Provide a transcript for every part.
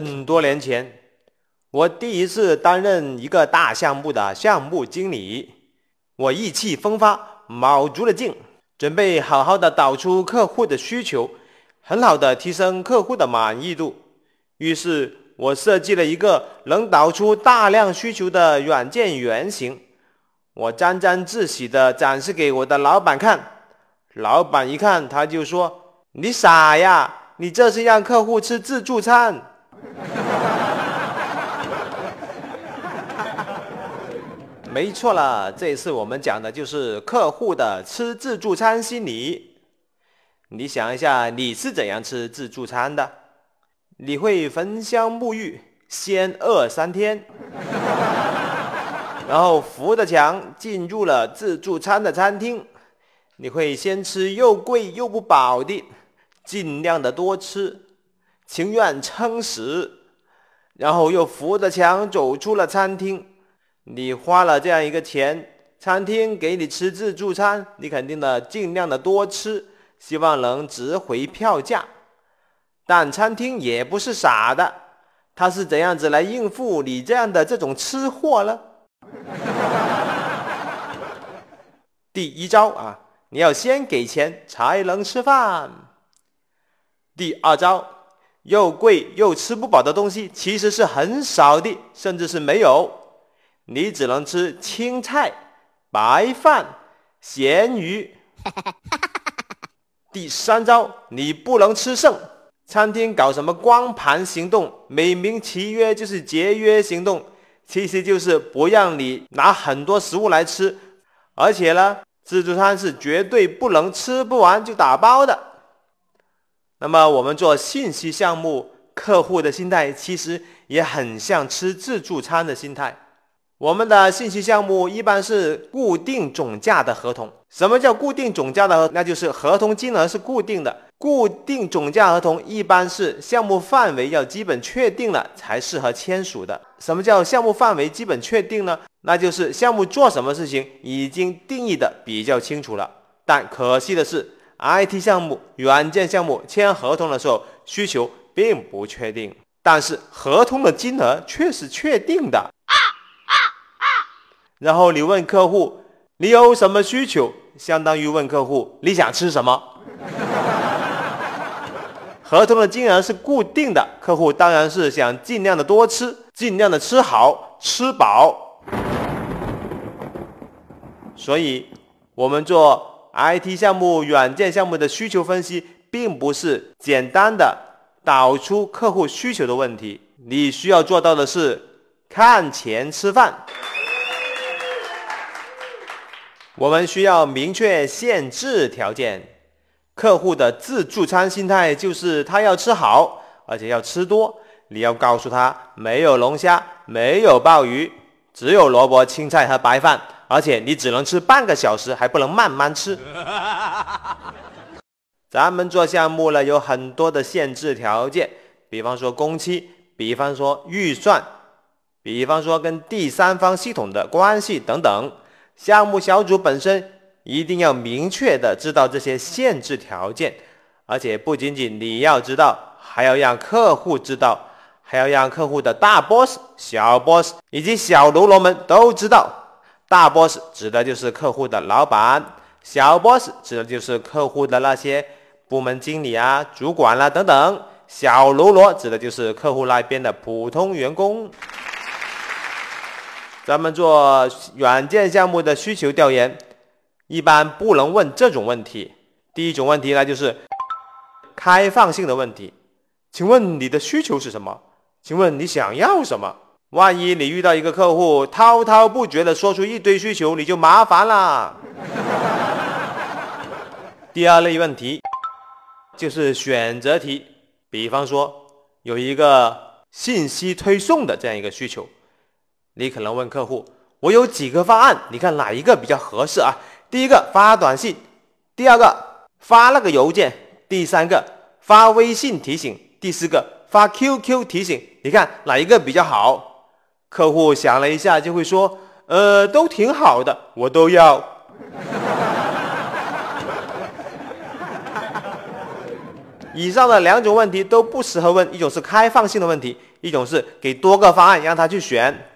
很多年前，我第一次担任一个大项目的项目经理，我意气风发，卯足了劲，准备好好的导出客户的需求，很好的提升客户的满意度。于是，我设计了一个能导出大量需求的软件原型，我沾沾自喜的展示给我的老板看。老板一看，他就说：“你傻呀，你这是让客户吃自助餐。”没错了，这次我们讲的就是客户的吃自助餐心理。你想一下，你是怎样吃自助餐的？你会焚香沐浴，先饿三天，然后扶着墙进入了自助餐的餐厅。你会先吃又贵又不饱的，尽量的多吃，情愿撑死，然后又扶着墙走出了餐厅。你花了这样一个钱，餐厅给你吃自助餐，你肯定的尽量的多吃，希望能值回票价。但餐厅也不是傻的，他是怎样子来应付你这样的这种吃货呢？第一招啊，你要先给钱才能吃饭。第二招，又贵又吃不饱的东西其实是很少的，甚至是没有，你只能吃青菜、白饭、咸鱼。第三招，你不能吃剩。餐厅搞什么光盘行动，美名其曰就是节约行动，其实就是不让你拿很多食物来吃，而且呢，自助餐是绝对不能吃不完就打包的。那么我们做信息项目，客户的心态其实也很像吃自助餐的心态。我们的信息项目一般是固定总价的合同。什么叫固定总价的？那就是合同金额是固定的。固定总价合同一般是项目范围要基本确定了才适合签署的。什么叫项目范围基本确定呢？那就是项目做什么事情已经定义的比较清楚了。但可惜的是，IT 项目、软件项目签合同的时候需求并不确定，但是合同的金额却是确定的。然后你问客户，你有什么需求？相当于问客户你想吃什么。合同的金额是固定的，客户当然是想尽量的多吃，尽量的吃好吃饱。所以，我们做 IT 项目、软件项目的需求分析，并不是简单的导出客户需求的问题，你需要做到的是看钱吃饭。我们需要明确限制条件。客户的自助餐心态就是他要吃好，而且要吃多。你要告诉他，没有龙虾，没有鲍鱼，只有萝卜、青菜和白饭，而且你只能吃半个小时，还不能慢慢吃。咱们做项目呢，有很多的限制条件，比方说工期，比方说预算，比方说跟第三方系统的关系等等。项目小组本身一定要明确的知道这些限制条件，而且不仅仅你要知道，还要让客户知道，还要让客户的大 boss、小 boss 以及小喽啰们都知道。大 boss 指的就是客户的老板，小 boss 指的就是客户的那些部门经理啊、主管啦等等，小喽啰指的就是客户那边的普通员工。咱们做软件项目的需求调研，一般不能问这种问题。第一种问题呢，就是开放性的问题。请问你的需求是什么？请问你想要什么？万一你遇到一个客户滔滔不绝的说出一堆需求，你就麻烦了。第二类问题就是选择题。比方说，有一个信息推送的这样一个需求。你可能问客户：“我有几个方案，你看哪一个比较合适啊？”第一个发短信，第二个发那个邮件，第三个发微信提醒，第四个发 QQ 提醒，你看哪一个比较好？客户想了一下，就会说：“呃，都挺好的，我都要。”以上的两种问题都不适合问，一种是开放性的问题，一种是给多个方案让他去选。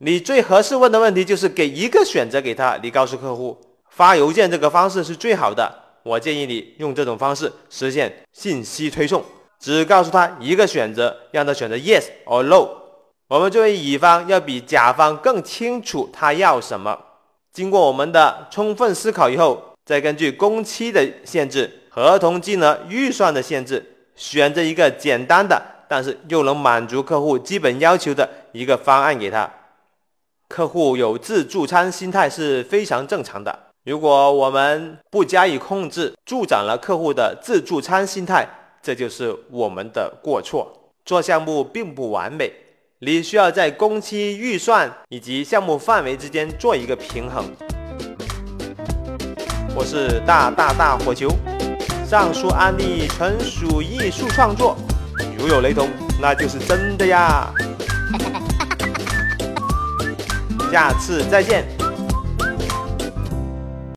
你最合适问的问题就是给一个选择给他，你告诉客户发邮件这个方式是最好的。我建议你用这种方式实现信息推送，只告诉他一个选择，让他选择 yes or no。我们作为乙方要比甲方更清楚他要什么。经过我们的充分思考以后，再根据工期的限制、合同金额、预算的限制，选择一个简单的，但是又能满足客户基本要求的一个方案给他。客户有自助餐心态是非常正常的。如果我们不加以控制，助长了客户的自助餐心态，这就是我们的过错。做项目并不完美，你需要在工期、预算以及项目范围之间做一个平衡。我是大大大火球，上述案例纯属艺术创作，如有雷同，那就是真的呀。下次再见。